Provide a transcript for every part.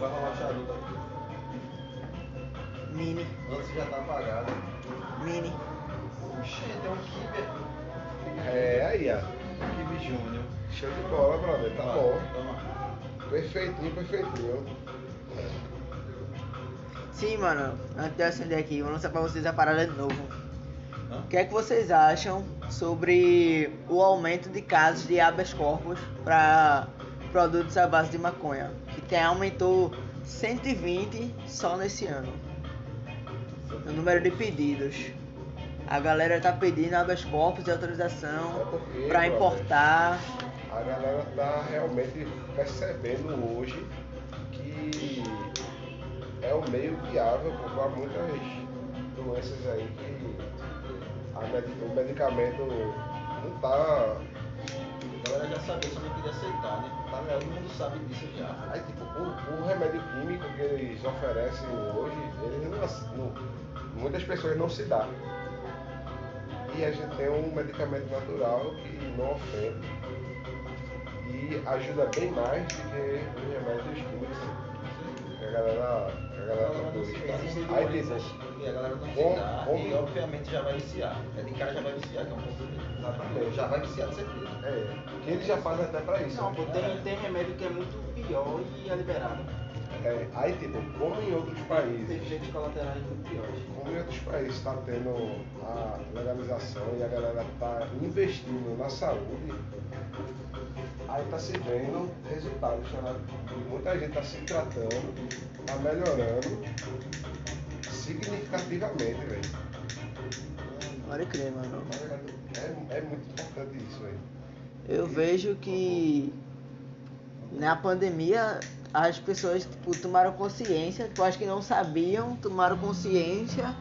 vai rolar charuto aqui. Mini, Antes já tá apagado. mini. Oxi, tem um Kiber. É, aí, ó. Kiber Júnior. Show de bola, brother. Tá bom. Toma. Perfeitinho, perfeitinho. Sim, mano, antes de eu acender aqui, vou lançar pra vocês a parada de novo. Hã? O que é que vocês acham sobre o aumento de casos de habeas corpus para produtos à base de maconha? Que tem, aumentou 120 só nesse ano. O número de pedidos. A galera tá pedindo habeas corpus de autorização É para importar. A galera tá realmente percebendo hoje que é um meio viável para muitas doenças aí que a o medicamento não tá. Sabia, só não queria aceitar, né? Tá ligado? Todo mundo sabe disso já. Aí tipo, o, o remédio químico que eles oferecem hoje, eles não, não- muitas pessoas não se dá. E a gente tem um medicamento natural que não ofende e ajuda bem mais do que os remédios químicos. A galera, a galera tá. Existem Aí doenças tipo, a galera não se dá e obviamente já vai viciar. É de cara já vai viciar, que é um ponto Exatamente. Já vai viciar de certeza. é, que eles já fazem até pra isso. Não, né? tem, tem remédio que é muito pior e é liberado. É, aí tipo, como em outros Tem países. efeitos colaterais muito piores. Como em outros países está tendo a legalização e a galera está investindo na saúde, aí está se vendo resultados. E muita gente está se tratando, está melhorando significativamente, velho. Pode crer, mano. É, é muito importante isso, velho. Eu vejo que na pandemia as pessoas tipo, tomaram consciência, tipo, acho que não sabiam, tomaram consciência.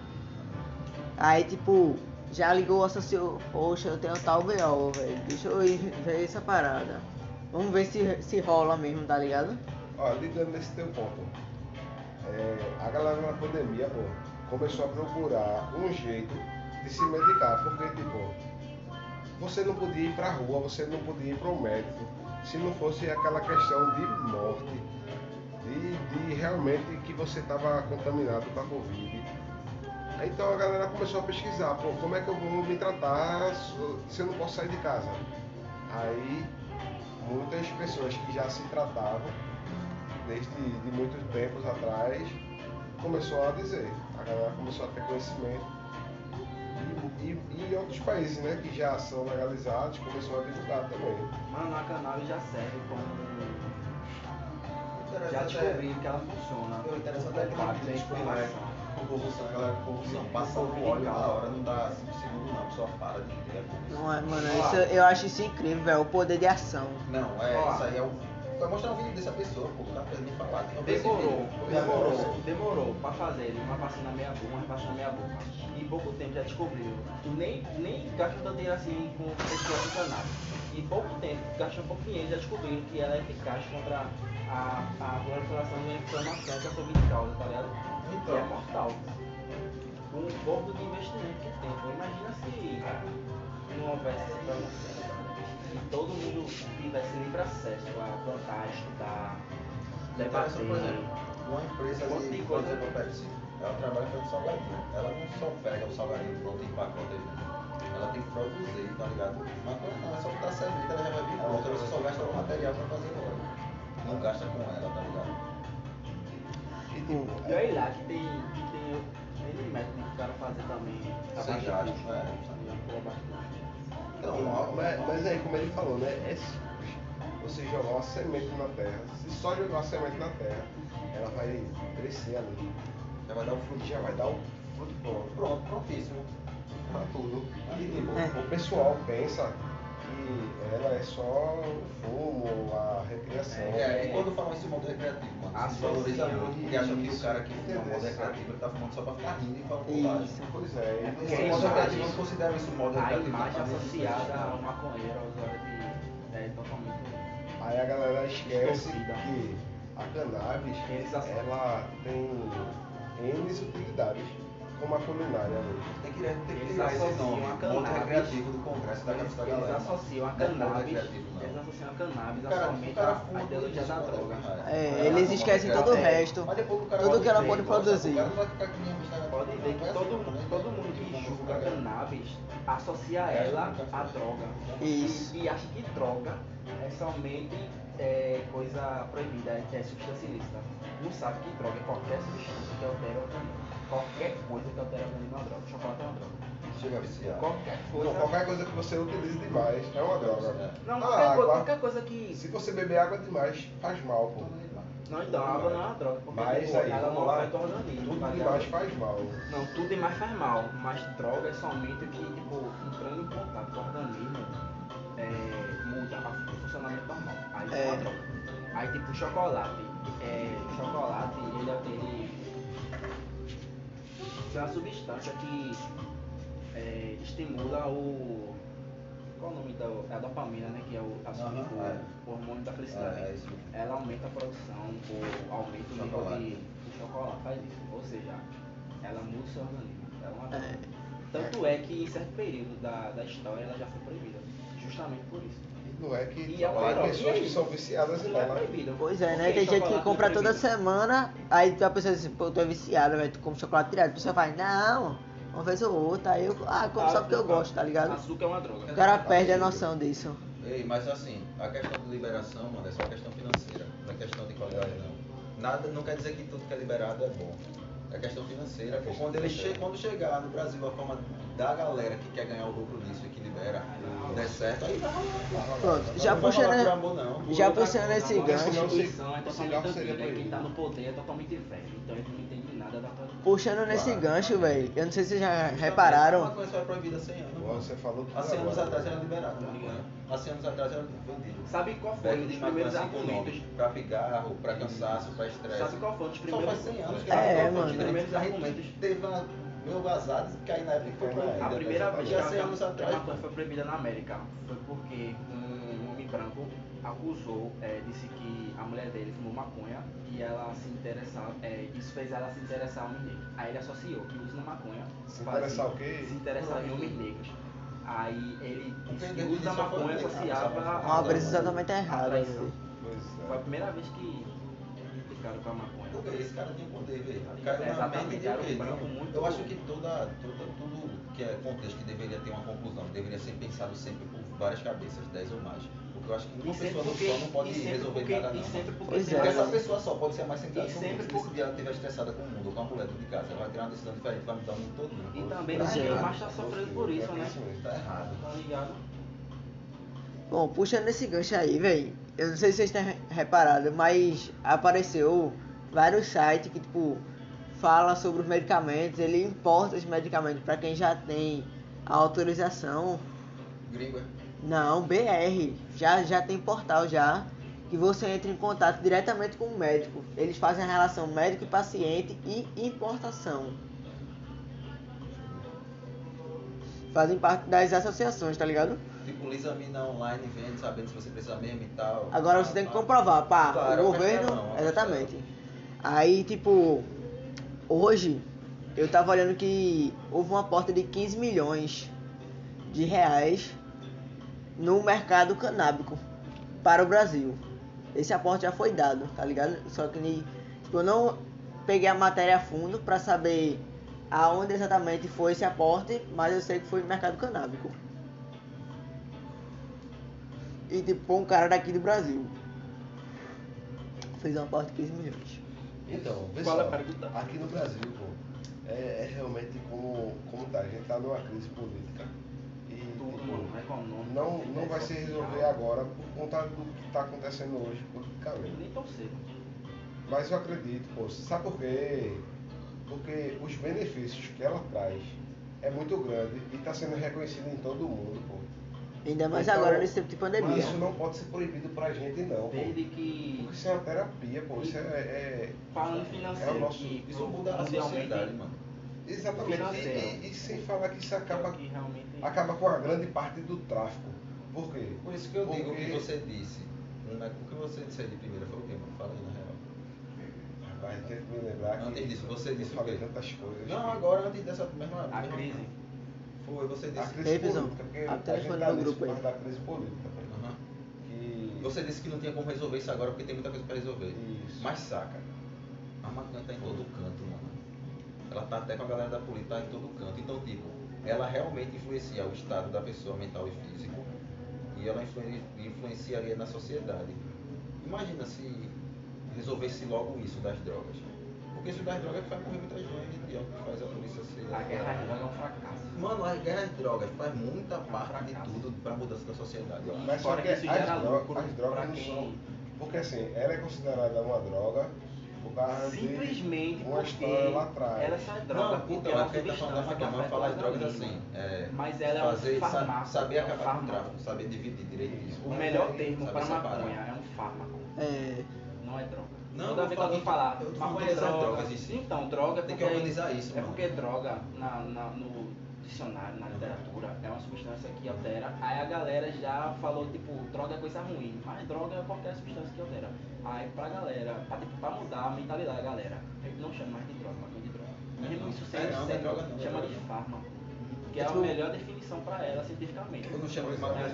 Aí tipo, já ligou o associou, poxa, eu tenho tal BO, velho. Deixa eu ir ver essa parada. Vamos ver se, se rola mesmo, tá ligado? Ó, ligando nesse teu ponto, é, a galera na pandemia, pô, começou a procurar um jeito de se medicar, porque, tipo, você não podia ir pra rua, você não podia ir pro médico, se não fosse aquela questão de morte, de, de realmente que você estava contaminado com a Covid. Então a galera começou a pesquisar, pô, como é que eu vou me tratar se eu não posso sair de casa? Aí muitas pessoas que já se tratavam desde de muitos tempos atrás começou a dizer, a galera começou a ter conhecimento e, e, outros países né, que já são legalizados começou a divulgar também. Mano, a cannabis já serve como. Já Interessante é- descobri que ela funciona. O interessante é que Combate tem a tipo, é, inflamação. convulsão, a galera com convulsão, passa o óleo na hora, não dá 5 segundos não, só para de ter a convulsão. Não é, mano, isso, eu acho isso incrível, velho, o poder de ação. Não, é, Ó. isso aí é o... Vai mostrar um vídeo dessa pessoa, pô, tá nem falar. Demorou, demorou, demorou pra fazer uma vacina meia boca, uma vacina meia boca. Em pouco tempo já descobriu. Tu nem, nem gasta tanto dinheiro assim com pessoas de cannabis. Em pouco tempo, gasta um pouquinho, eles já descobriram que ela é eficaz contra a, a proliferação e a inflamação que a Covid causa, tá ligado? Então. Que é mortal. Com um pouco de investimento que tem. Pô, imagina se não houvesse essa promoção. E todo mundo tivesse livre acesso a plantar, estudar, Debater. debater. Por exemplo, uma empresa de, de por coisa. exemplo, a Pepsi, ela trabalha fazendo salgadinho. Ela não só pega o salgadinho pronto em pacote, ela tem que produzir, tá ligado? Mas não, é só botar cerveja, ela já vai vir pronta, você só gasta o material pra fazer o óleo. Não gasta com ela, tá ligado? E, tipo, E olha lá que tem, que tem N método que o cara fazer também. Sem gasto, é. Já por Então, mas, mas aí, como ele falou, né? É simples. Você jogar uma semente na terra, se só jogar uma semente na terra, ela vai crescer ali. já vai dar E fruto. já vai dar o fruto pronto Pronto, prontíssimo. pra tudo. E tipo, É. o pessoal pensa que ela é só o fumo, a recreação. É, e quando falam esse modo recreativo, mano, se Associa valoriza muito, porque acha que o cara que fuma modo recreativo, ele tá fumando só pra ficar rindo e falando bobagem. Pois é. e Porque ninguém o modo recreativo não considera isso modo A recreativo. imagem tá fazendo associada isso. ao maconheiro, ao usuário de. É totalmente. Aí a galera esquece que a cannabis ela tem N utilidades. Como a culinária hoje. Tem que, tem que Eles associam nome. a cannabis. recreativo do Congresso da da eles galera. associam a é cannabis, eles associam a cannabis O cara- a somente o cara a, fuma a ideologia da droga. É, eles esquecem todo o resto. Tudo que ela pode produzir. Que. Pode ver que Vai todo, assim, né? todo mundo que julga cagar. cannabis associa É, ela à droga. Isso. E, e acha que droga é somente é, coisa proibida, é, é substância ilícita. Não sabe que droga é qualquer substância que altera o organismo. Qualquer coisa que altera o organismo é uma droga. Chocolate é uma droga. Chega a viciar. Qualquer Não, coisa. qualquer coisa que você utilize demais é uma droga. Não, a qualquer, água, coisa, qualquer coisa que. se você beber água demais, faz mal, pô. Não, então, a água não é uma droga, porque Mas aí, ela não lá. afeta o organismo. Tudo tá demais faz mal. Não, tudo demais faz mal, mas droga é somente o que, tipo, entrando em contato com o organismo, é, muda o funcionamento normal. Aí isso é uma É. droga. Aí, tipo, chocolate. É, chocolate, ele, ele tem uma substância que é, estimula o. Qual o nome da. É a dopamina, né? Que é o, a, o, é. o hormônio da felicidade. É, é isso. Ela aumenta a produção ou aumenta o nível de, de chocolate, faz isso. Ou seja, ela muda o seu organismo. Ela é uma. É. Tanto é que em certo período da, da história ela já foi proibida. Justamente por isso. E não é que E é uma tem pessoas E aí? que são viciadas é bala. proibido. Pois é, né? Tem gente que chocolate compra é toda semana, aí a pessoa diz, pô, tu é viciado, velho, tu come chocolate direto. A pessoa fala, não, uma vez ou outra, aí eu, ah, como só porque eu gosto, tá ligado? Açúcar é uma droga. O cara perde a noção disso. Ei, mas assim, a questão de liberação, mano, é só questão financeira, não é questão de qualidade não. Nada, não quer dizer que tudo que é liberado é bom. É questão financeira. É questão quando, ele financeira. che quando chegar no Brasil a forma da galera que quer ganhar o lucro disso e que libera, der certo, aí vai rolar. Pronto, já não vai puxando, amor, não. já puxando esse a gancho, Senão, Constituição é totalmente antiga. Quem tá proibido. no poder é totalmente velho. Então ele não entende. Puxando nesse Claro. gancho, velho, eu não sei se vocês já repararam, maconha só é proibida há 100 anos. mano. Você falou tudo Há 100 anos agora. atrás era liberado maconha. Há 100 anos atrás era vendido. Sabe qual foi dos maconha primeiros argumentos? pra pigarro, pra cansaço, pra estresse. Sabe qual foi Só faz 100 anos que É, foi mano. Primeiros argumentos. teve uma meio vazada, que aí na época foi proibida. A primeira vez que Já a, 100 anos que a atrás. maconha foi proibida na América foi porque um homem branco acusou, é, disse que a mulher dele fumou maconha e ela se interessava, é, isso fez ela se interessar em homem negro. Aí ele associou que o uso da maconha Se fazia- interessar o quê? Se interessar em homens negros. Aí ele disse que o uso da maconha errado, associava sabe? uma a, brisa totalmente a errada. Pois Foi a é. primeira vez que ficaram com a maconha. Porque esse cara tinha poder, velho. É, exatamente, um branco muito- Eu acho que toda, toda, tudo que é contexto que deveria ter uma conclusão, deveria ser pensado sempre por várias cabeças, 10 ou mais. Porque eu acho que E uma sempre pessoa porque, só não pode e sempre resolver porque, nada e não. sempre porque Pois é. Porque essa pessoa só pode ser a mais centrada E do sempre mundo. Se por- esse dia ela estiver estressada com o mundo ou com a mulher de casa, ela vai tirar uma decisão diferente, vai mudar o mundo todo. E Né? também tá é. mais tá sofrendo por isso, né? Tá errado. Tá ligado? Bom, puxando esse gancho aí, velho, eu não sei se vocês têm reparado, mas apareceu vários sites que, tipo, fala sobre os medicamentos, ele importa os medicamentos pra quem já tem a autorização. Gringo é. Não, BR, já, já tem portal já, que você entra em contato diretamente com o médico. Eles fazem a relação médico e paciente e importação. Fazem parte das associações, tá ligado? Tipo, Lisamina online vende, sabendo se você precisa mesmo e tal. Agora você tem que comprovar, pá, Claro, o governo. uma exatamente. Aí, tipo, hoje eu tava olhando que houve uma aporte de 15 milhões de reais no mercado canábico para o Brasil. Esse aporte já foi dado, tá ligado? Só que tipo, eu não peguei a matéria a fundo para saber aonde exatamente foi esse aporte, mas eu sei que foi no mercado canábico. E tipo, um cara daqui do Brasil. Fez um aporte de 15 milhões. Então, é pessoal, pergunta? aqui no Brasil, pô, é, é realmente como, como tá, a gente tá numa crise política. Tipo, mano, econômico. não, não vai se resolver agora por conta do que está acontecendo hoje politicamente. Nem tão cedo. Mas eu acredito, pô, sabe por quê? Porque os benefícios que ela traz é muito grande e está sendo reconhecido em todo o mundo, pô. Ainda mais Então, agora nesse tempo de pandemia. Mas isso não pode ser proibido pra gente não, pô. Desde que. Porque isso é uma terapia, pô. Isso é. é- Falando é financeiro, o nosso. que Isso muda a sociedade, mano. Exatamente. E, e- e sem falar que isso acaba, que realmente. acaba com a grande parte do tráfico. Por quê? Por isso que eu digo o Porque- que você disse. Não é- O que você disse aí de primeira foi o quê, mano? Fala aí na real. Rapaz, tem que me lembrar que Antes disso, você eu disse o falei quê? tantas coisas. Não, agora antes dessa mesma. A mesma- crise. Foi, você A disse. crise Ei, política, porque o a gente tá grupo aí. da crise política. Aham. Que... Você disse que não tinha como resolver isso agora porque tem muita coisa pra resolver. Isso. Mas saca, a maconha tá em todo canto, mano. Ela tá até com a galera da política, tá em todo canto. Então, tipo, ela realmente influencia o estado da pessoa mental e físico. E ela influen- influenciaria na sociedade. Imagina se resolvesse logo isso das drogas. Porque isso das drogas é que faz morrer muita gente, e é o que faz a polícia ser. A guerra às drogas é um fracasso. Mano, a guerra às drogas faz muita parte de fracasso. tudo pra mudança da sociedade. Mas só que que as, isso gera dro- lucro as drogas não quem- são. Porque assim, ela é considerada uma droga Simplesmente porque história lá atrás. ela só é droga Não, porque então, ela é é substância que maconha, mas afeta falar de drogas assim. É, Mas ela é um fazer, farmaco, saber é um acabar com o tráfico, saber dividir direito isso. O melhor aí, termo para separar. maconha é um fármaco, É, não é droga. Não, Toda eu vez que falo- alguém falar, maconha é droga. drogas si. Então, droga é Tem que organizar isso, É porque droga, na, na- no dicionário, na literatura, é uma substância que altera. Aí a galera já falou, tipo, droga é coisa ruim. Mas droga é qualquer substância que altera. Aí pra galera, pra, tipo, pra mudar a mentalidade da galera, a gente não chama mais de droga, maconha de droga. Mesmo não. isso É, sendo, é é chama de fármaco. Que é a Tipo- melhor definição pra ela cientificamente. Eu não chamo de É maconha, é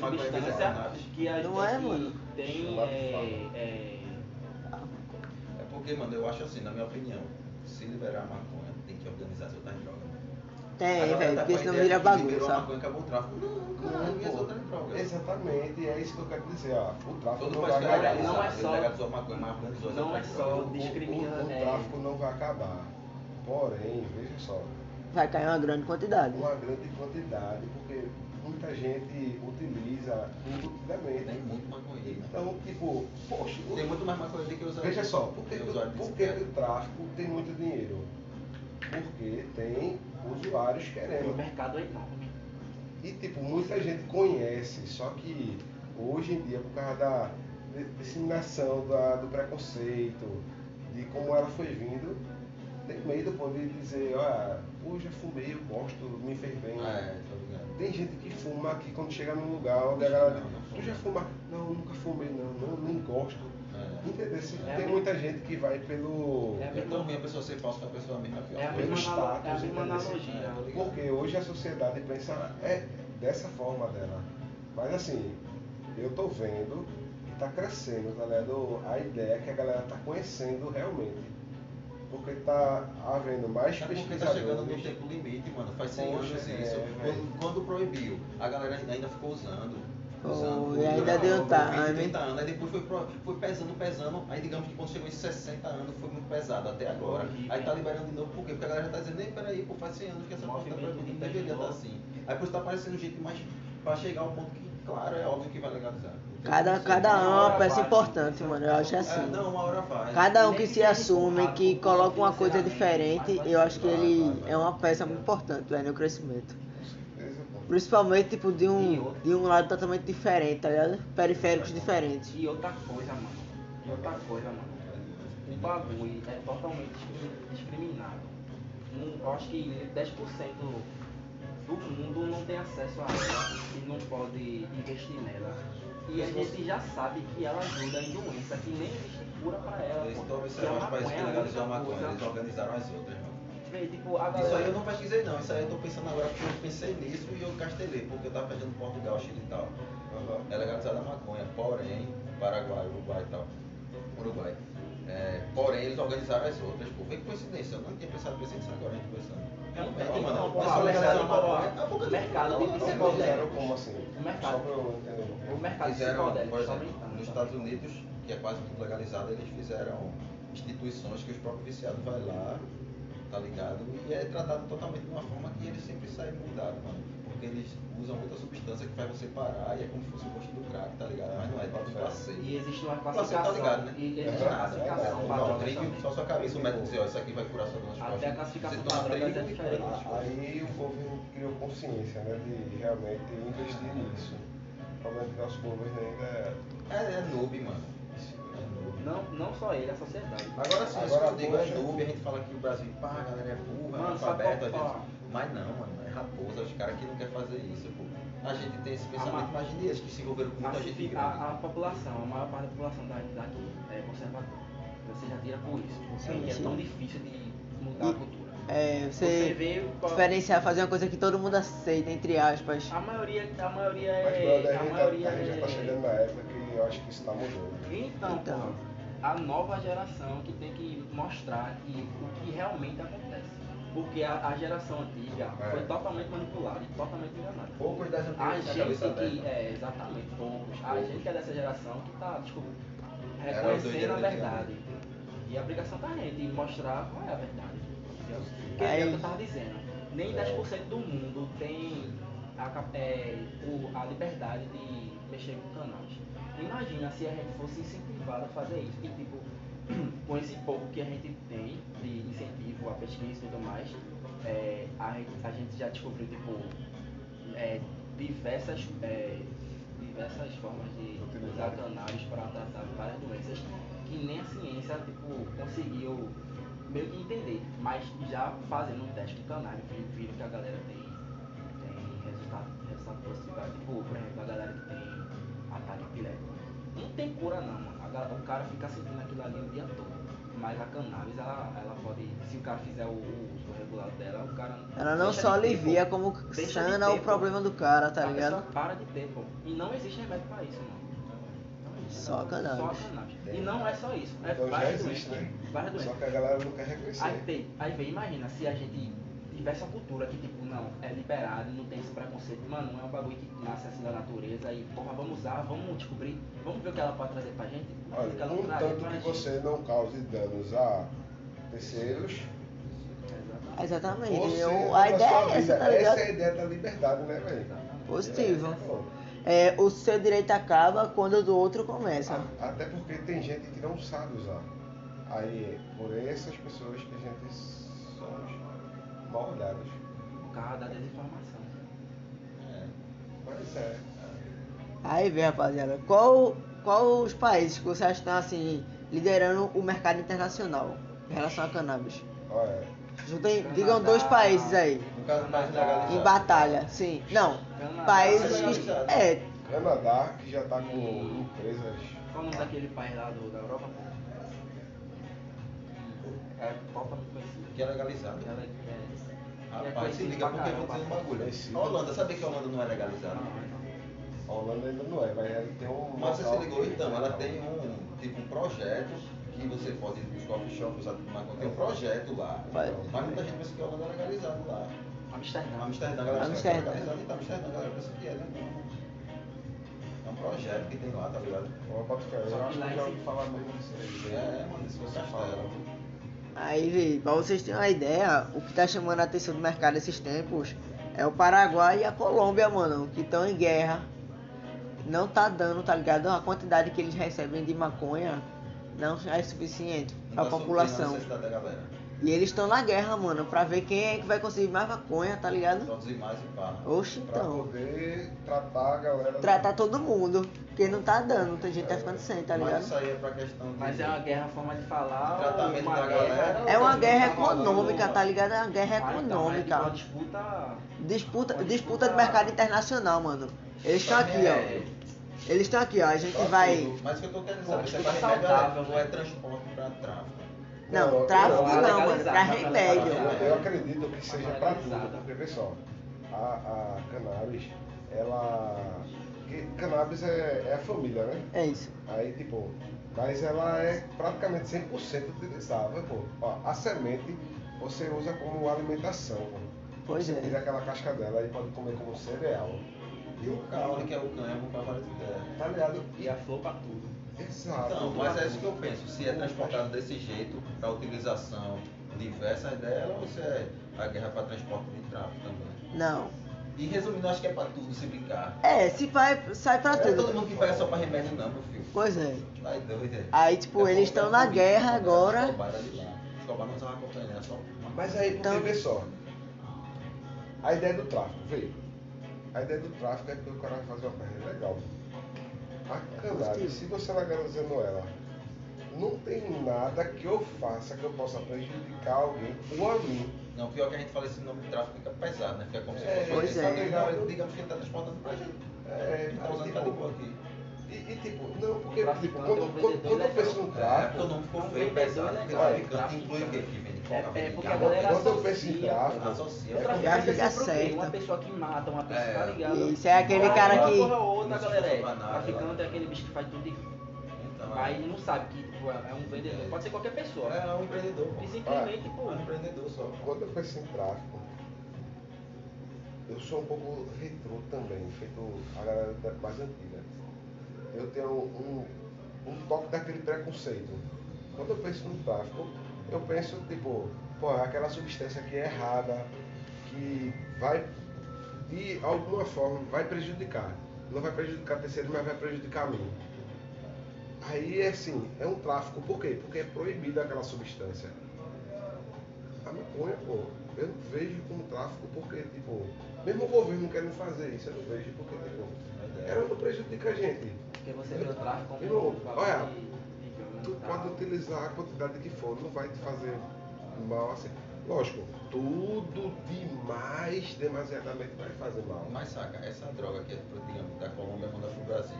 que a Não é, mano? tem é, é, É porque, mano, eu acho assim, na minha opinião, se liberar a maconha, tem que organizar outras drogas. Tem, Agora velho, tá porque senão vira bagunça, acabou o tráfico. Não, caralho, e as Pô, outras drogas? Exatamente, é isso que eu quero dizer, ó. O tráfico Todo não vai acabar. não é só- não é só O- o- é. tráfico não vai acabar. Porém, veja só, Vai cair uma grande quantidade. uma grande quantidade, porque muita gente utiliza indutidamente. Tem muito maconheiro, né? Então, tipo, poxa, Tem muito mais maconheiro do que os veja só, por que, por que, o tráfico tem muito dinheiro? Porque tem usuários o querendo. mercado é enorme. E tipo, muita gente conhece, só que hoje em dia, por causa da di- disseminação da- do preconceito, de como ela foi vindo, tem medo pô, de dizer, olha, pô, já fumei, eu gosto, me fez bem. Ah, é. Tem gente que fuma aqui quando chega num lugar onde a galera tu já fuma? Não, nunca fumei não, não nem gosto. É. Entendeu? É tem muita gente que vai pelo. É a É tão ruim a pessoa ser falsa que a pessoa mesmo é pior. É a pelo mesma, analo- é a status, mesma entendeu? analogia. É, ligado. Porque hoje a sociedade pensa é dessa forma dela. Mas assim, eu tô vendo que tá crescendo, tá ligado? A ideia que a galera tá conhecendo realmente. Porque tá havendo mais É porque tá chegando no tempo limite, mano. Faz 100 Poxa, anos é, isso. velho. quando, quando proibiu, a galera ainda ficou usando. Foi, usando e ainda deu por time. 20, 30 anos. Aí depois foi, pro- foi pesando, pesando. Aí digamos que quando chegou em 60 anos foi muito pesado até agora. Aí tá liberando de novo, por quê? Porque a galera já tá dizendo, nem peraí, pô, faz 100 anos que essa coisa tá proibida, não de deveria estar assim. Aí por isso tá aparecendo gente mais pra chegar ao ponto que, claro, é óbvio que vai legalizar. Cada, ser. cada ano é uma peça importante, mano. Eu acho É, assim. não, uma hora vai. Cada um que se assume, que coloca uma coisa diferente, eu acho que ele é uma peça muito importante, velho, no crescimento. Principalmente, tipo, de um, outra. de um lado totalmente diferente, tá ligado? Periféricos diferentes. E outra coisa, mano. E outra coisa, mano. O bagulho é totalmente discrimi- discriminado. Não, eu acho que 10% do mundo não tem acesso a ela e não pode investir nela. E a gente já sabe que ela ajuda em doença, que nem existe cura pra ela. Eles estão observando os países que é a legalizou a maconha, eles organizaram as outras, mano. Vê, tipo, a Isso aí eu não pesquisei não, isso aí eu tô pensando agora porque eu pensei nisso e eu castelei, porque eu tava pensando Portugal, Chile e tal. Aham. É legalizada a maconha, porém, Paraguai, Uruguai e tal. Uruguai. É, porém, eles organizaram as outras, pô. Foi coincidência, eu não tinha pensado nisso agora, a gente pensando. É pô, só o legalizar a mercado- maconha. É porque mercado psicodélico. consideram como assim? O mercado. O mercado psicodélico exemplo, nos Estados Unidos, que é quase tudo legalizado, eles fizeram instituições que os próprios viciados vai lá, tá ligado? E é tratado totalmente de uma forma que eles sempre saem mudados, mano. Porque eles usam muita substância que faz você parar e é como se fosse o gosto do crack, tá ligado? Mas não é, pode placebo. E existe uma Placebo classificação. tá ligado, né? E existe É uma classificação é para drogas drink também. só sua cabeça, o médico dizer, ó, isso aqui vai curar sua dor nas Até costas. a classificação drogas trigo é diferente. Aí o governo criou consciência, né, de realmente investir nisso. O problema é que nosso governo ainda é. É, é noob, mano. É. Não, não só ele, a sociedade. Agora sim, Agora, eu digo é noob, a gente fala que o Brasil, pá, a galera é burra, Mano, é analfabeto, qual- às vezes. Mas não, mano, é raposa, os caras que não querem fazer isso, pô. A gente tem esse A pensamento, ma- imagine eles que se envolveram com muita a, gente a, grande. a população, a maior parte da população da- daqui é conservadora. Você já tira por isso. Sim, sim. é tão difícil de mudar E- a cultura. É, Você você vê qual- diferenciar, fazer uma coisa que todo mundo aceita, entre aspas. A maioria, a maioria Mas, é. brother, a a gente, tá- maioria a gente já tá é- chegando na época que eu acho que isso tá mudando. Então, Então. A nova geração que tem que mostrar que, o que realmente acontece. Porque a, a geração antiga É. foi totalmente manipulada e totalmente enganada. Poucos das A a gente que. aberta. É, exatamente, poucos. A Poucos. gente que é dessa geração que tá, desculpa, reconhecendo a de verdade. E a obrigação tá a gente de mostrar qual é a verdade. Porque é o que eu tava dizendo. Nem 10% do mundo tem a, é, o- a liberdade de mexer com canais. Imagina se a gente fosse incentivado a fazer isso. E tipo, com esse pouco que a gente tem de incentivo à pesquisa e tudo mais, é, a, gente, a gente já descobriu tipo, é, diversas, é, diversas formas de usar cannabis para tratar várias doenças que nem a ciência tipo, conseguiu meio que entender. Mas já fazendo um teste com vi- viram que a galera tem, tem resultado, resultado positivo. Tipo, por exemplo, a galera que tem ataque epilético. Não tem cura não, mano. A o cara fica sentindo aquilo ali o dia todo. Mas a cannabis, ela, ela pode, se o cara fizer o, uso regular dela, o cara. Ela não só ter, alivia, pô. como sana ter, o pô. problema do cara, tá A ligado? pessoa para de ter, pô. E não existe remédio pra isso, mano. Não existe. Só cannabis. Só cannabis. E não é só isso. É Então já várias existe, doenças. né? Várias Só que a galera não quer reconhecer. Aí vem, aí vem, imagina se a gente tivesse uma cultura que, tipo, não, é liberado, não tem esse preconceito, mano, não é um bagulho que nasce assim da natureza e, porra, vamos usar, vamos descobrir, vamos ver o que ela pode trazer pra gente. Que Olha, ela traz tanto pra que gente. você não cause danos a terceiros. Exatamente. Eu- a ideia é essa, tá ligado? Essa é a ideia da liberdade, né, velho? Positivo. Pô, É, o seu direito acaba quando o do outro começa. a- Até porque tem gente que não sabe usar. Aí, por essas pessoas que a gente mal olhados. Por causa da desinformação. É. Mas é. Aí vem, rapaziada. Qual, qual os países que você acha que estão assim, liderando o mercado internacional em relação a cannabis? Olha, Juntem, Canadá. digam dois países aí. No caso mais legalizado. Em batalha, sim. Não. Canadá. Países que. É, Canadá, que já tá com empresas. Qual o nome daquele país lá do, da Europa? Que é legalizado. Ela é, é, que é Rapaz, se liga porque eu vou dizer um bagulho. A Holanda, sabia que a Holanda não é legalizada? Não. A Holanda ainda não é, mas ela tem um. Mas você se ligou que- então, ela tem um tipo um projeto que você pode ir nos coffee shops, usar tudo mais, tem um projeto lá. Vai. Mas muita gente pensa que a Holanda é legalizado lá. Amsterdã. Amsterdã, a galera pensa que é Amsterdã. legalizado, então Amsterdã, galera pensa que é, né? É um projeto que tem lá, tá ligado? Só que acho que lá eu já ouvi falar muito disso aí. É, mano, isso você fala. Aí, pra vocês terem uma ideia, o que tá chamando a atenção do mercado esses tempos é o Paraguai e a Colômbia, mano, que estão em guerra. Não tá dando, tá ligado? A quantidade que eles recebem de maconha não é suficiente suprindo a população. E eles estão na guerra, mano, pra ver quem é que vai conseguir mais maconha, tá ligado? Produzir mais e pá. Oxe, Pra então. poder tratar a galera. Tratar todo mundo, porque não tá dando, tem gente que tá ficando sem, tá Mas ligado? isso aí é pra questão de. Mas é uma guerra, forma de falar. Tratamento ou uma da guerra- galera, É uma guerra tá falando- econômica, tá ligado? É uma guerra é tipo econômica. uma disputa. Disputa, Uma disputa de disputa- mercado internacional, mano. Eles estão aqui, É. ó. Eles estão aqui, ó. A gente Pra vai. tudo. Mas o que eu tô querendo saber, se é tipo, pra remédio, saudável, não né? é transporte pra tráfico. Não, tráfico não, não, mano. tá remédio. Eu, eu acredito que seja pra tudo, porque só, a, a cannabis, ela. Que cannabis é, é a família, né? É isso. Aí, tipo, mas ela é praticamente 100% utilizável, pô. Ó, a semente você usa como alimentação, pô. Pois você é. tira aquela casca dela e pode comer como cereal. E o caule, que é o cânhamo, pra várias ideias. Tá ligado? E a flor pra tudo. Exato. Então, mas é isso que eu penso. Se é transportado desse jeito, para utilização diversa dela, ou se é a guerra para transporte de tráfico também. Não. E resumindo, acho que é para tudo se brincar. É, se vai, sai pra Não é todo tudo. mundo que pega só para remédio, não, meu filho. Pois é. Vai doido, é. Aí, tipo, a eles estão é na guerra agora. Escobar não usava cocaína, só uma Mas aí, porque Então- vê só. A ideia do tráfico, vê. A ideia do tráfico é que o cara vai fazer uma perna legal. A cannabis, se você legalizando ela, não tem nada que eu faça que eu possa prejudicar alguém ou a mim. Não, pior que a gente fala esse nome de tráfico fica pesado, né? Fica como se É, fosse pois é. legal, digamos que ele está transportando pra gente. É, Ele tá usando tipo, pra de boa aqui. E E, tipo, não, porque tipo, traficante é quando, um quando, quando eu penso no É, porque o tráfico, nome ficou Um feio, vendedor pesado, porque traficante inclui o? Que vende É, é porque a galera Quando eu penso em tráfico, associa. O É traficante Já é fica sempre certa. Uma pessoa que mata uma pessoa, É. tá ligado? Isso é aquele cara uma que- outra, galera. é. Traficante lá. é aquele bicho que faz tudo de Então, Mas não sabe que tipo, é um vendedor. Pode ser qualquer pessoa. É um empreendedor, pô. E simplesmente, É pô. um empreendedor só. quando eu penso em tráfico, eu sou um pouco retrô também, feito a galera mais antiga. Eu tenho um, um toque daquele preconceito. Quando eu penso no tráfico, eu penso, tipo, pô, é aquela substância que é errada, que vai, de alguma forma, vai prejudicar. Não vai prejudicar terceiro, mas vai prejudicar a mim. Aí, assim, é um tráfico. Por quê? Porque é proibida aquela substância. A maconha, pô, eu não vejo como tráfico porque, tipo, mesmo o governo querendo fazer isso, eu não vejo porque, tipo, ela não prejudica a gente. Porque você vê o tráfico como olha, Tu pode utilizar a quantidade que for, não vai te fazer mal assim. Lógico, tudo demais, demasiadamente vai fazer mal. Mas saca, essa droga que é, digamos, da Colômbia manda pro Brasil,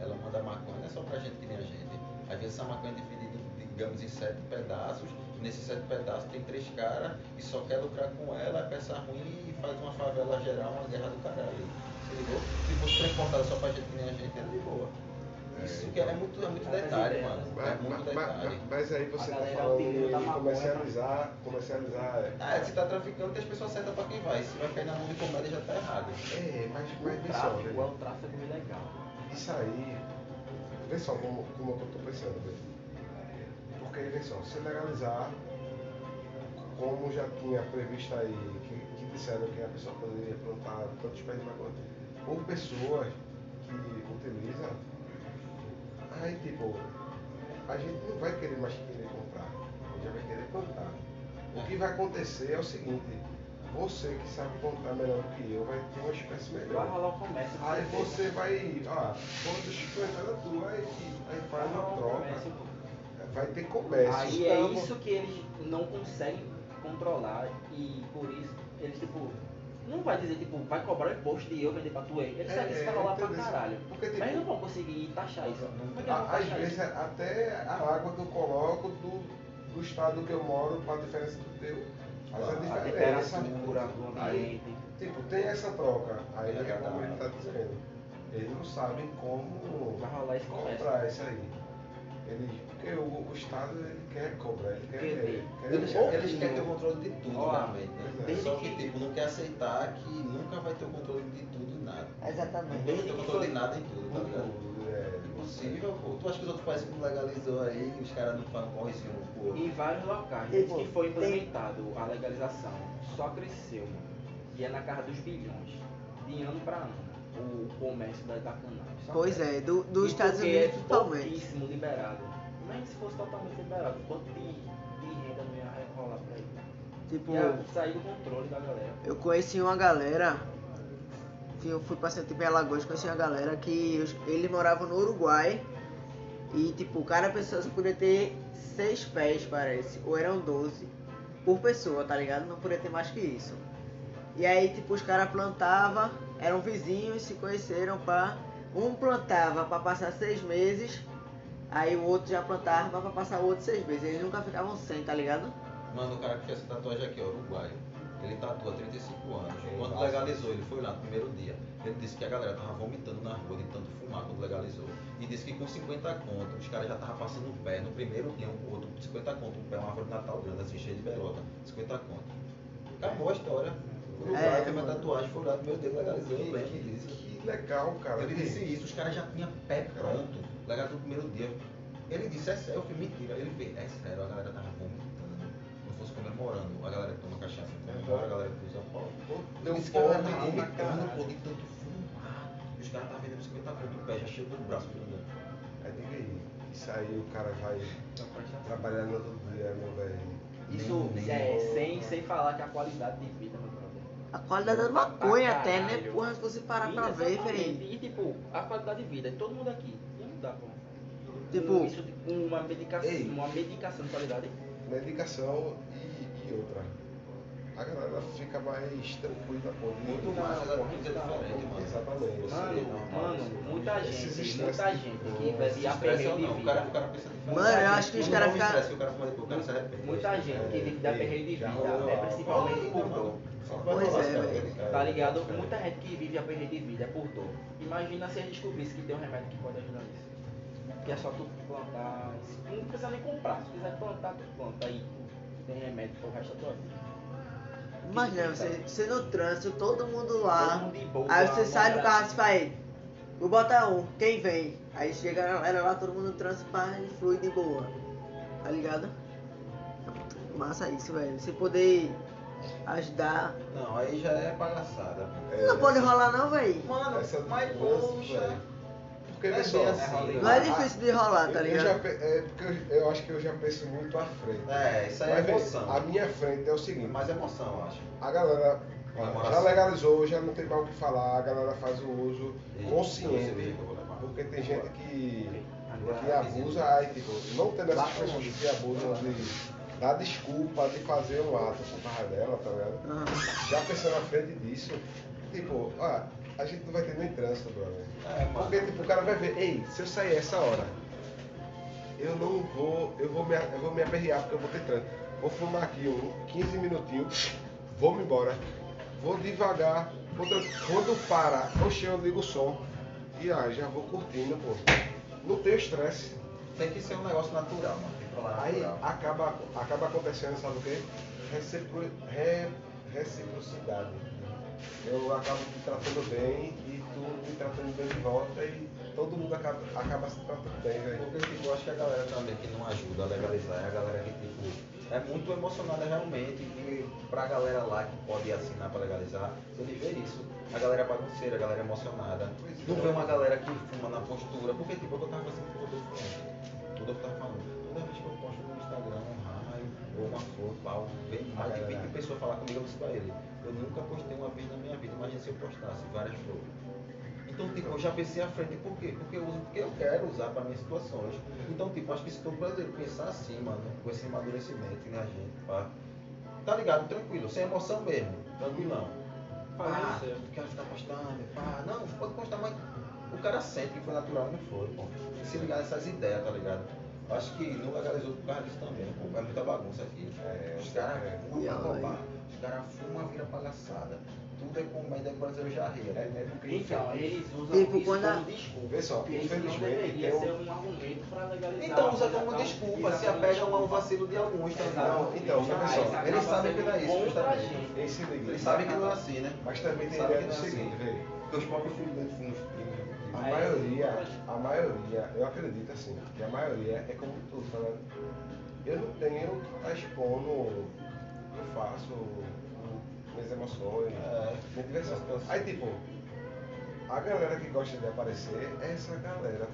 ela manda maconha, não é só pra gente que nem a gente. Às vezes essa maconha é dividida, digamos, em sete pedaços, nesses sete pedaços tem três caras e só quer lucrar com ela, é peça ruim e faz uma favela geral, uma guerra do caralho. Se ligou? Se fosse transportada só pra gente que nem a gente, era de boa. Isso que é muito, é muito detalhe, mano. É Mas, muito mas- detalhe. mas- mas aí você tá falando maconha comercializar, comercializar. é- Ah, se tá traficando, tem as pessoas certas pra quem vai. Se vai cair na mão de comédia já tá errado. É, mas, O mas só, tráfico é o tráfico ilegal. Isso aí, vê só como, como eu tô pensando, velho. Porque, vê só, se legalizar, como já tinha previsto aí, que, que disseram que a pessoa poderia plantar tantos pés de maconha, ou pessoas que utilizam, aí tipo, a gente não vai querer mais querer comprar, a gente já vai querer plantar. O que vai acontecer é o seguinte, você que sabe plantar melhor do que eu vai ter uma espécie Vai melhor. rolar o comércio. com Aí você vai, ó, plantar na tua, aí, aí Vai faz uma troca. Vai ter comércio. Aí é Então, isso que eles não conseguem controlar e por isso eles tipo. Não vai dizer, tipo, vai cobrar o imposto de eu vender pra tu aí. Eles É, sabem que isso vai é, rolar pra caralho. Porque, tipo, Mas não vão conseguir taxar isso. Como é a- Às vezes isso? até a água que eu coloco do, do estado que eu moro para a diferença do teu. Vezes A é diferente. sabe? temperatura do Aí, ambiente. tipo, tem essa troca. Aí É, é tá. como ele está dizendo. Eles não sabem como Vai rolar esse comprar isso aí. Eles, porque o, o Estado ele quer cobrar, ele quer. Quer ver. quer Eles, eles querem ter o controle de tudo, Ó, realmente. Né? desde Só que, que- tipo, não quer aceitar que nunca vai ter o controle de tudo e nada. Exatamente. Nunca vai ter o controle de nada em tudo, tá ligado? É, Impossível, pô. Tu acha que os outros países que legalizou aí, os caras não fazem correzinho um por Em vários locais, Tipo, desde que foi tem- implementado a legalização, só cresceu, mano. E é na casa dos bilhões, de ano pra ano, o comércio da, da cannabis. Pois é, do, dos Estados porque Unidos é principalmente. pouquíssimo liberado. Mas se fosse totalmente liberado, quanto de, de renda não ia rolar pra ele? Tipo, Ia sair do controle da galera. eu conheci uma galera. que Eu fui passar tempo em Alagoas, conheci uma galera que ele morava no Uruguai. E tipo, cada pessoa só podia ter seis pés, parece. Ou eram 12 por pessoa, tá ligado? Não podia ter mais que isso. E aí, tipo, os caras plantavam, eram vizinhos, se conheceram pra. Um plantava pra passar seis meses, aí o outro já plantava pra passar outros seis meses. Eles nunca ficavam sem, tá ligado? Mano, o cara que fez essa tatuagem aqui, ó, uruguaio. Ele tatua há 35 anos. Quando legalizou, ele foi lá no primeiro dia. Ele disse que a galera tava vomitando na rua de tanto fumar quando legalizou. E disse que com 50 conto, os caras já estavam passando o pé. No primeiro dia, um outro, 50 conto, um pé, uma árvore de Natal grande, assim, cheia de belota. 50 conto. Acabou a história. O Uruguai É, teve uma mano. tatuagem, no meu dedo, legalizou, eu lembro que, disso. que legal, cara. Ele disse isso, os caras já tinham pé pronto, legalizou no primeiro dia. Ele disse, é sério, eu fui mentira. Ele fez, é sério, a galera tava vomitando. Não fosse comemorando. A galera toma cachaça comemora, a galera que usa. Deu Ele disse que a galera tava vomitando, pô, de tanto fumar. E os caras estavam vendendo 50 conto o pé, já chegou no braço grandão. Aí diga aí, isso aí o cara vai trabalhar no outro dia, meu velho. Isso é, sem, sem falar que a qualidade de vida, meu brother. A qualidade da maconha Pra até, né? Porra, se você parar E pra ver, exatamente. velho. E tipo, a qualidade de vida de todo mundo aqui. Não dá, pô. Tipo- Um- isso, tipo, uma medicação, Ei. uma medicação de qualidade. Medicação e, e outra. A galera fica mais tranquila, pô. de- Muito mais, é muito diferente, mano. Exatamente. Mano, mano, muita gente, muita gente que bebe a perreio de não, o cara, o vida. cara pensa diferente. Mano, eu acho que os caras ficam. o cara fala, pô, o cara se arrepende. Muita gente que vive da É, perreio de já vida, é principalmente por dor. Pois é, velho. Tá ligado? Muita gente que vive a perder de vida é por dor. Imagina se a gente descobrisse que tem um remédio que pode ajudar nisso. Que é só tu plantar. Não precisa nem comprar. Se quiser plantar, tu planta aí. Tem remédio pro resto da tua vida. Imagina, você, você no trânsito, todo mundo Todo lá. mundo de boa, Aí você sai do carro e faz. Vou botar um, quem vem? Aí chega a galera lá, todo mundo no trânsito pá, e flui de boa. Tá ligado? Massa isso, velho. Você poder ajudar. Não, aí já é palhaçada. É, não pode rolar não, velho. Mano, mas poxa. Porque É só, assim, Não é a- difícil de rolar, tá eu- eu já ligado? é porque eu, eu acho que eu já penso muito à frente. É, isso aí é emoção. A minha frente é o seguinte, Mais emoção, eu acho. a galera já legalizou, já não tem mais o que falar, a galera faz o uso E- consciente. Porque tem gente que, que abusa, aí tipo, não tendo essas pessoas que abusam de dar desculpa de fazer um ato por causa dela, tá ligado? Já pensando à frente disso, tipo, ó, a gente não vai ter trânsito, brother. É. Porque tipo, o cara vai ver, ei, se eu sair essa hora, eu não vou, eu vou me, eu vou me aperrear porque eu vou ter trânsito. Vou fumar aqui um 15 minutinhos, vou me embora, vou devagar, vou tran- quando para, oxe, eu ligo o som e ah, já vou curtindo, pô. Não tem estresse. Tem que ser um negócio natural, mano. Tem que rolar Aí natural. acaba, acaba acontecendo, sabe o quê? Recipro, re, reciprocidade. Eu acabo te tratando bem e tu me tratando bem de volta e todo mundo acaba, acaba se tratando bem, velho. Porque tipo, eu acho que a galera também que não ajuda a legalizar é a galera que tipo, é muito emocionada realmente e pra galera lá que pode assinar pra legalizar, ele vê isso. A galera é bagunceira, a galera é emocionada. Não vê uma galera que fuma na postura, porque tipo, eu tava fazendo com o Rodolfo ontem. O Rodolfo tava falando, toda vez que eu posto no Instagram um raio ou uma flor, pau, vem mais de 20 pessoas falar comigo, eu disse pra ele, eu nunca postei uma vez na minha vida, imagina se eu postasse várias flores. Então, tipo, eu já pensei à frente, por quê? Porque eu uso porque eu quero usar para minhas situações. Então, tipo, acho que se todo brasileiro pensar assim, mano, com esse amadurecimento na gente, pá, tá ligado? Tranquilo, sem emoção mesmo, tranquilão. Fazendo Ah, seu. quero ficar postando, pá, não, pode postar, mas o cara sente que foi natural não foi, pô. E se ligar nessas ideias, tá ligado? Acho que não legalizou por causa disso também, pô. É muita bagunça aqui. É, os caras é. fumam pra roubar, os caras fumam, vira palhaçada. Tudo é com mas daí o brasileiro já ria. É, é porque Então, eles usam Tipo, isso quando a- como desculpa. Não infelizmente, tem um- ser um argumento para legalizar. Então usa como desculpa, se exatamente. apegam ao vacilo de alguns, tá? Não, então, acaba eles sabem que não é isso, a justamente. liga. Eles sabem que não é assim, né? Mas também tem a ideia que do não é seguinte, assim. velho. Os próprios filhos primos. A maioria, assim, a maioria, eu acredito assim, que a maioria é como tu falando. Eu não tenho que estar expondo eu faço, minhas emoções, É. minha diversão. Aí tipo, a galera que gosta de aparecer é essa galera.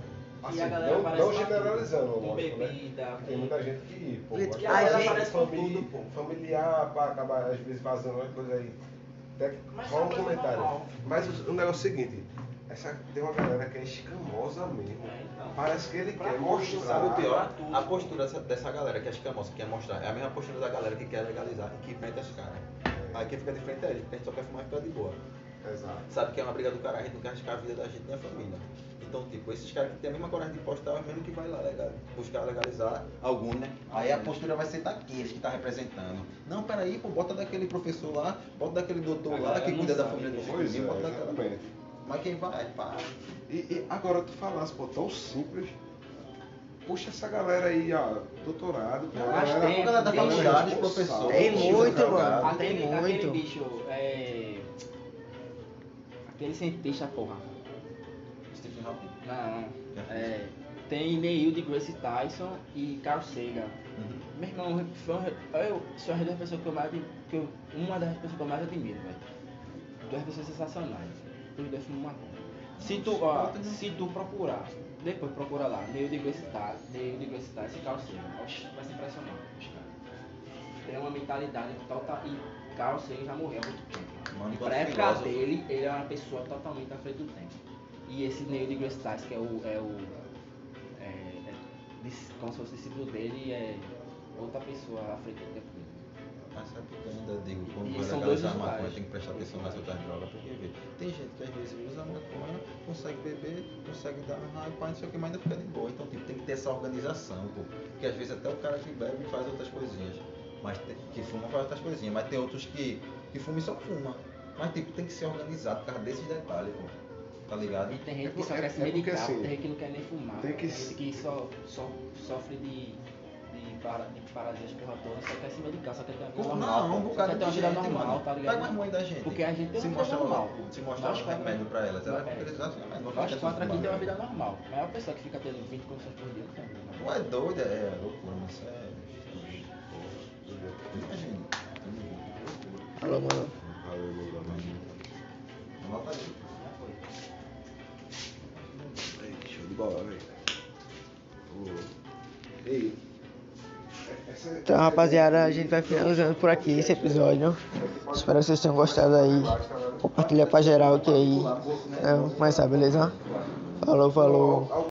Assim, E a galera não, aparece não generalizando, com lógico, né? bebida, Tem com- muita gente que, pô, gosta a de gente- aparecer famili- tudo, pô. familiar pra acabar às vezes vazando uma coisa aí. Até que Mas rola é um comentário. normal. Mas o, o negócio é o seguinte, essa, tem uma galera que é escamosa mesmo. É, então. Parece que ele Pra quer mostrar. Sabe o pior? A postura dessa, dessa galera que é escamosa, que quer mostrar, é a mesma postura da galera que quer legalizar e que enfrenta os caras. Aí quem fica de frente é ele, porque a gente só quer fumar e ficar de boa. Exato. Sabe que é uma briga do cara, a gente não quer arriscar a vida da gente nem a família. Então, tipo, esses caras que têm a mesma coragem de postar, é o mesmo que vai lá legal, buscar legalizar alguns, né? Aí a postura vai ser daqueles que tá representando. Não, peraí, pô, bota daquele professor lá, bota daquele doutor A lá que cuida da família do ninguém, é, bota daquela. Mas quem vai, pá. E, e agora tu falasse, pô, tão simples. Puxa essa galera aí, ó, doutorado, Não, mas galera- tem, da a galera faculdade, responsável. professor. Tem muito, mano. Tem Aquele, aquele muito. bicho, é... Aquele cientista, porra. Stephen Hawking. Não, não. É, tem Neil de Grace Tyson e Carl Sagan. Uhum. Meu irmão, foi um- eu sou uma das pessoas que eu mais que eu, uma das pessoas que eu mais admiro, velho. Duas pessoas sensacionais. Os dois fumam maconha. Se tu, ó, se tu procurar, depois procura lá, Neil de Grace Tyson, Neil de Grace Tyson e Carl Sagan. Oxi, vai se impressionar. Tem uma mentalidade total. E Carl Sagan já morreu há muito tempo. Mano, pra época dele, ele é uma pessoa totalmente à frente do tempo. E esse Neil de Grace Tyson, que é o. É o é, é, como se fosse discípulo dele, é outra pessoa à frente do tempo dele. Mas sabe por que eu ainda digo, quando vai são legalizar dois a maconha, tem que prestar atenção nas outras drogas, porque vê, tem gente que às vezes usa maconha, consegue beber, consegue dar pai, não sei o que, mas ainda fica de boa. Então, tipo, tem que ter essa organização, pô. Porque às vezes até o cara que bebe faz outras coisinhas. Mas tem- que fuma faz outras coisinhas. Mas tem outros que, que fumam e só fuma. Mas tipo, tem que ser organizado por causa desses detalhes, pô. Tá ligado? E tem gente É que só por- quer é- se é porque medicar, assim, tem gente que não quer nem fumar. tem que Tem gente que só, só sofre de, para, de paralisia respiratória, só quer se medicar, só quer ter uma vida Não, normal. um só bocado quer ter uma de vida gente, normal, mano. tá ligado? Pega as mães da gente. Porque a gente tem se uma vida normal. Se mostrar Nós um quatro- remédio pra elas, ela É. vai utilizar esse remédio. não Nós quatro aqui tem uma vida normal. A maior pessoa que fica tendo 20 condições por dia não tem Tu normal. é doido, é loucura, mas isso é. Imagina. Alô, mano. Valeu, meu irmão. Anota aí. Ei, Show de bola, velho. Ei. Então, rapaziada, a gente vai finalizando por aqui esse episódio. Espero que vocês tenham gostado aí. Compartilha pra geral que aí. É, vamos começar, beleza? Falou, falou.